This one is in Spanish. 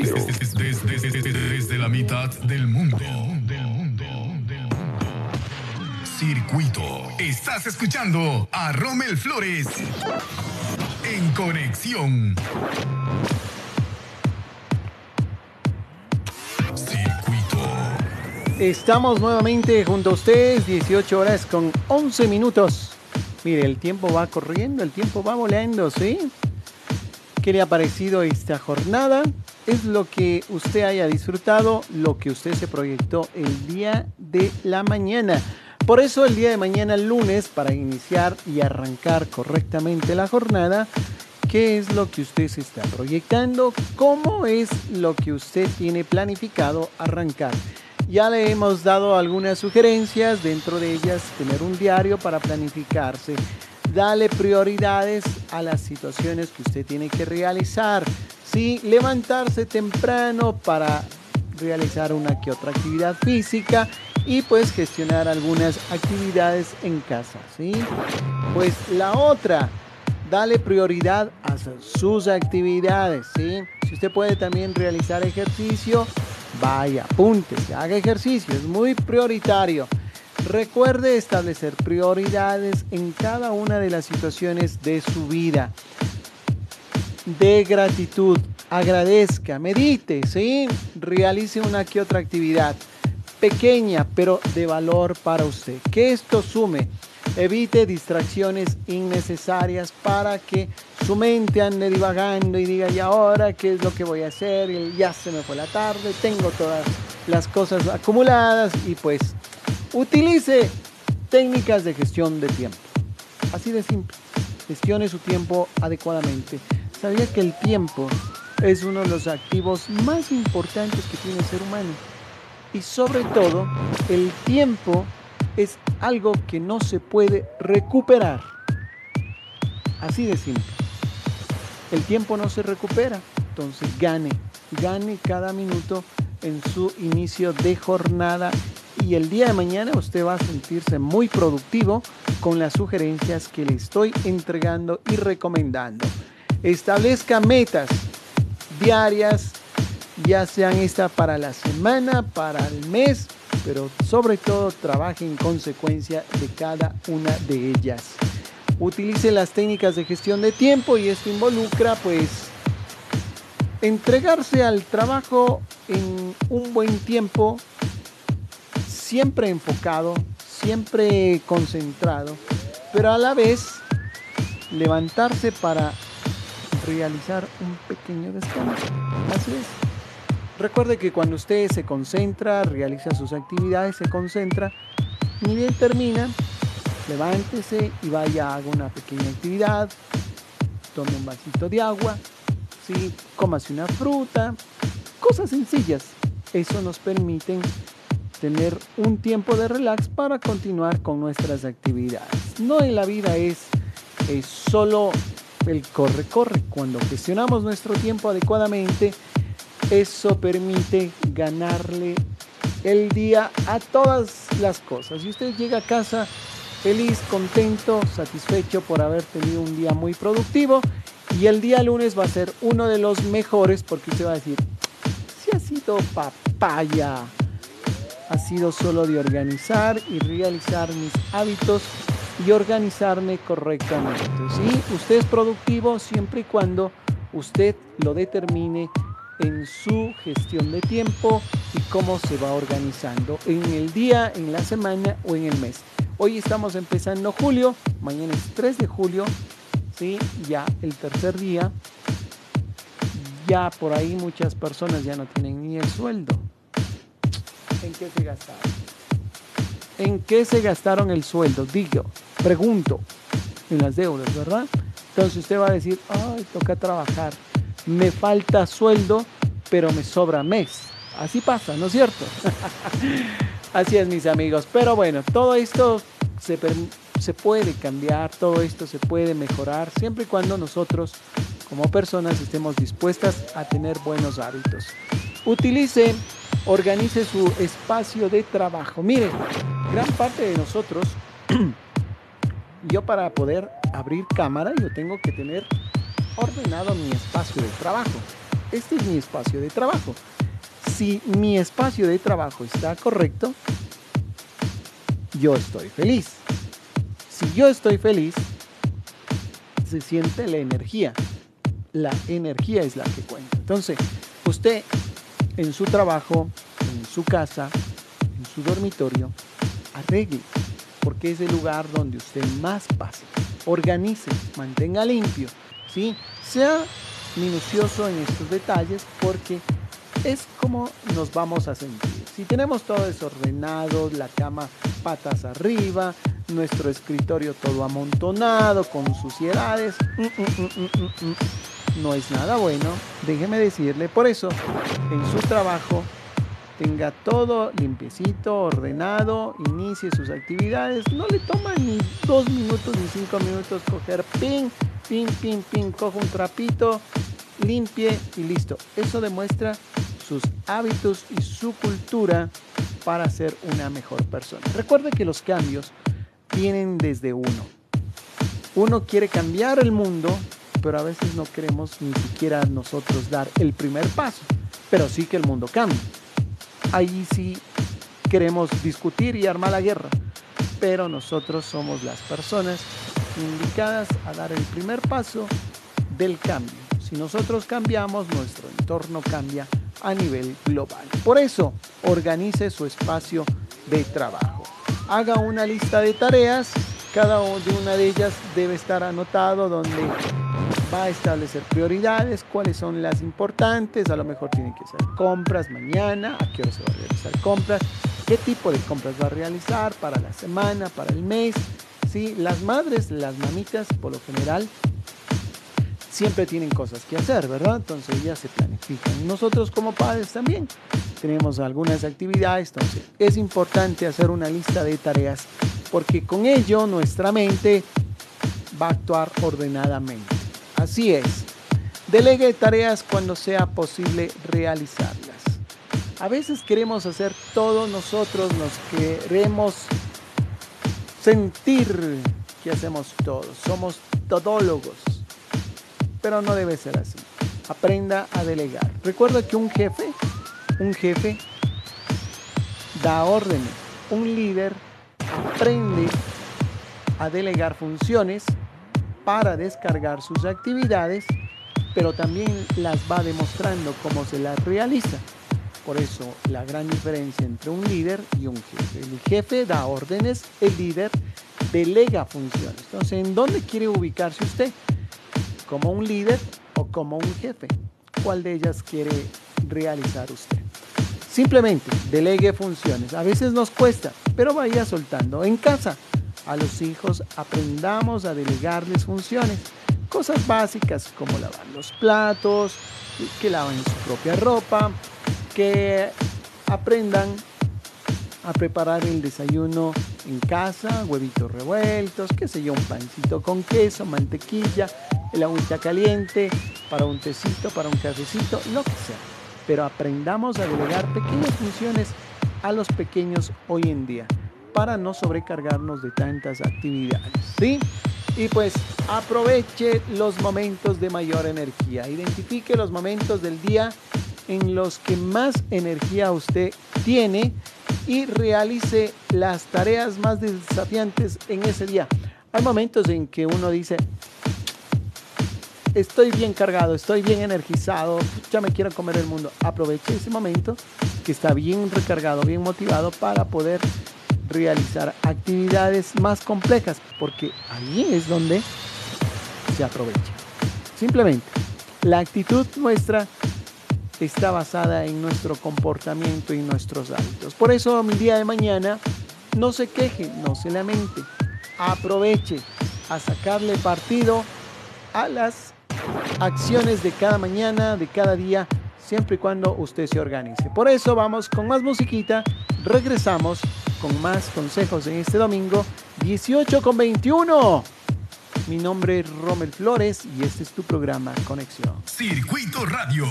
Desde, la mitad del mundo. Circuito. Estás escuchando a Rommel Flores en conexión. Circuito. Estamos nuevamente junto a ustedes, 18 horas con 11 minutos. Mire, el tiempo va corriendo, el tiempo va volando, ¿sí? ¿Qué le ha parecido esta jornada? Es lo que usted haya disfrutado, lo que usted se proyectó el día de la mañana. Por eso el día de mañana, lunes, para iniciar y arrancar correctamente la jornada, ¿qué es lo que usted se está proyectando? ¿Cómo es lo que usted tiene planificado arrancar? Ya le hemos dado algunas sugerencias, dentro de ellas tener un diario para planificarse. Dale prioridades a las situaciones que usted tiene que realizar. Sí, levantarse temprano para realizar una que otra actividad física y pues gestionar algunas actividades en casa, ¿sí? Pues la otra, dale prioridad a sus actividades, ¿sí? Si usted puede también realizar ejercicio, Vaya, apúntese, haga ejercicio, es muy prioritario. Recuerde establecer prioridades en cada una de las situaciones de su vida. De gratitud, agradezca, medite, ¿sí? Realice una que otra actividad pequeña, pero de valor para usted. Que esto sume Evite distracciones innecesarias para que su mente ande divagando y diga, ¿y ahora qué es lo que voy a hacer? Y ya se me fue la tarde, tengo todas las cosas acumuladas y pues utilice técnicas de gestión de tiempo. Así de simple. Gestione su tiempo adecuadamente. ¿Sabía que el tiempo es uno de los activos más importantes que tiene el ser humano? Y sobre todo, el tiempo es algo que no se puede recuperar. Así de simple. El tiempo no se recupera, entonces gane, gane cada minuto en su inicio de jornada y el día de mañana usted va a sentirse muy productivo con las sugerencias que le estoy entregando y recomendando. Establezca metas diarias, ya sean esta para la semana, para el mes pero sobre todo trabaje en consecuencia de cada una de ellas. Utilice las técnicas de gestión de tiempo y esto involucra pues entregarse al trabajo en un buen tiempo, siempre enfocado, siempre concentrado, pero a la vez levantarse para realizar un pequeño descanso. Así es. Recuerde que cuando usted se concentra, realiza sus actividades, se concentra, ni bien termina, levántese y vaya haga una pequeña actividad, tome un vasito de agua, ¿sí? cómase una fruta, cosas sencillas. Eso nos permite tener un tiempo de relax para continuar con nuestras actividades. No en la vida es, es solo el corre-corre. Cuando gestionamos nuestro tiempo adecuadamente, eso permite ganarle el día a todas las cosas. Si usted llega a casa feliz, contento, satisfecho por haber tenido un día muy productivo y el día lunes va a ser uno de los mejores porque usted va a decir, si ha sido papaya, ha sido solo de organizar y realizar mis hábitos y organizarme correctamente. ¿sí? Usted es productivo siempre y cuando usted lo determine en su gestión de tiempo y cómo se va organizando en el día, en la semana o en el mes. Hoy estamos empezando julio, mañana es 3 de julio, ¿sí? ya el tercer día. Ya por ahí muchas personas ya no tienen ni el sueldo. ¿En qué se gastaron? ¿En qué se gastaron el sueldo? Digo, pregunto, en las deudas, ¿verdad? Entonces usted va a decir, ay, toca trabajar me falta sueldo, pero me sobra mes. Así pasa, ¿no es cierto? Así es, mis amigos. Pero bueno, todo esto se, se puede cambiar, todo esto se puede mejorar, siempre y cuando nosotros como personas estemos dispuestas a tener buenos hábitos. Utilice, organice su espacio de trabajo. Mire, gran parte de nosotros, yo para poder abrir cámara, yo tengo que tener ordenado mi espacio de trabajo. este es mi espacio de trabajo. Si mi espacio de trabajo está correcto, yo estoy feliz. Si yo estoy feliz, se siente la energía. La energía es la que cuenta. Entonces, usted en su trabajo, en su casa, en su dormitorio, arregle, porque es el lugar donde usted más pasa. Organice, mantenga limpio, ¿sí? Sea minucioso en estos detalles porque es como nos vamos a sentir. Si tenemos todo desordenado, la cama patas arriba, nuestro escritorio todo amontonado, con suciedades, mm, mm, mm, no es nada bueno, déjeme decirle. Por eso, en su trabajo, tenga todo limpiecito, ordenado, inicie sus actividades. No le toma ni dos minutos ni cinco minutos coger pin, pin, pin, pin, coja un trapito, limpie y listo. Eso demuestra sus hábitos y su cultura para ser una mejor persona. Recuerde que los cambios vienen desde uno. Uno quiere cambiar el mundo, pero a veces no queremos ni siquiera nosotros dar el primer paso, pero sí que el mundo cambie. Ahí sí queremos discutir y armar la guerra, pero nosotros somos las personas indicadas a dar el primer paso del cambio. Si nosotros cambiamos, nuestro entorno cambia a nivel global. Por eso, organice su espacio de trabajo. Haga una lista de tareas, cada una de ellas debe estar anotado donde va a establecer prioridades, cuáles son las importantes, a lo mejor tiene que hacer compras mañana, a qué hora se va a realizar compras, qué tipo de compras va a realizar para la semana, para el mes. ¿sí? Las madres, las mamitas, por lo general, siempre tienen cosas que hacer, ¿verdad? Entonces ya se planifican. Nosotros como padres también tenemos algunas actividades, entonces es importante hacer una lista de tareas porque con ello nuestra mente va a actuar ordenadamente. Así es. Delegue tareas cuando sea posible realizarlas. A veces queremos hacer todo nosotros, nos queremos sentir que hacemos todo. Somos todólogos pero no debe ser así. Aprenda a delegar. Recuerda que un jefe, un jefe da órdenes. Un líder aprende a delegar funciones para descargar sus actividades, pero también las va demostrando cómo se las realiza. Por eso la gran diferencia entre un líder y un jefe. El jefe da órdenes, el líder delega funciones. Entonces, ¿en dónde quiere ubicarse usted? como un líder o como un jefe. ¿Cuál de ellas quiere realizar usted? Simplemente delegue funciones. A veces nos cuesta, pero vaya soltando. En casa, a los hijos aprendamos a delegarles funciones. Cosas básicas como lavar los platos, que laven su propia ropa, que aprendan a preparar el desayuno en casa, huevitos revueltos, qué sé yo, un pancito con queso, mantequilla, el agüita caliente, para un tecito, para un cafecito, lo que sea. Pero aprendamos a delegar pequeñas funciones a los pequeños hoy en día para no sobrecargarnos de tantas actividades. ¿Sí? Y pues aproveche los momentos de mayor energía. Identifique los momentos del día en los que más energía usted tiene y realice las tareas más desafiantes en ese día. Hay momentos en que uno dice, estoy bien cargado, estoy bien energizado, ya me quiero comer el mundo. Aproveche ese momento que está bien recargado, bien motivado para poder realizar actividades más complejas, porque ahí es donde se aprovecha. Simplemente, la actitud nuestra está basada en nuestro comportamiento y nuestros hábitos. Por eso, mi día de mañana, no se queje, no se lamente, aproveche a sacarle partido a las acciones de cada mañana, de cada día, siempre y cuando usted se organice. Por eso vamos con más musiquita, regresamos con más consejos en este domingo 18 con 21. Mi nombre es Rommel Flores y este es tu programa Conexión. Circuito Radio.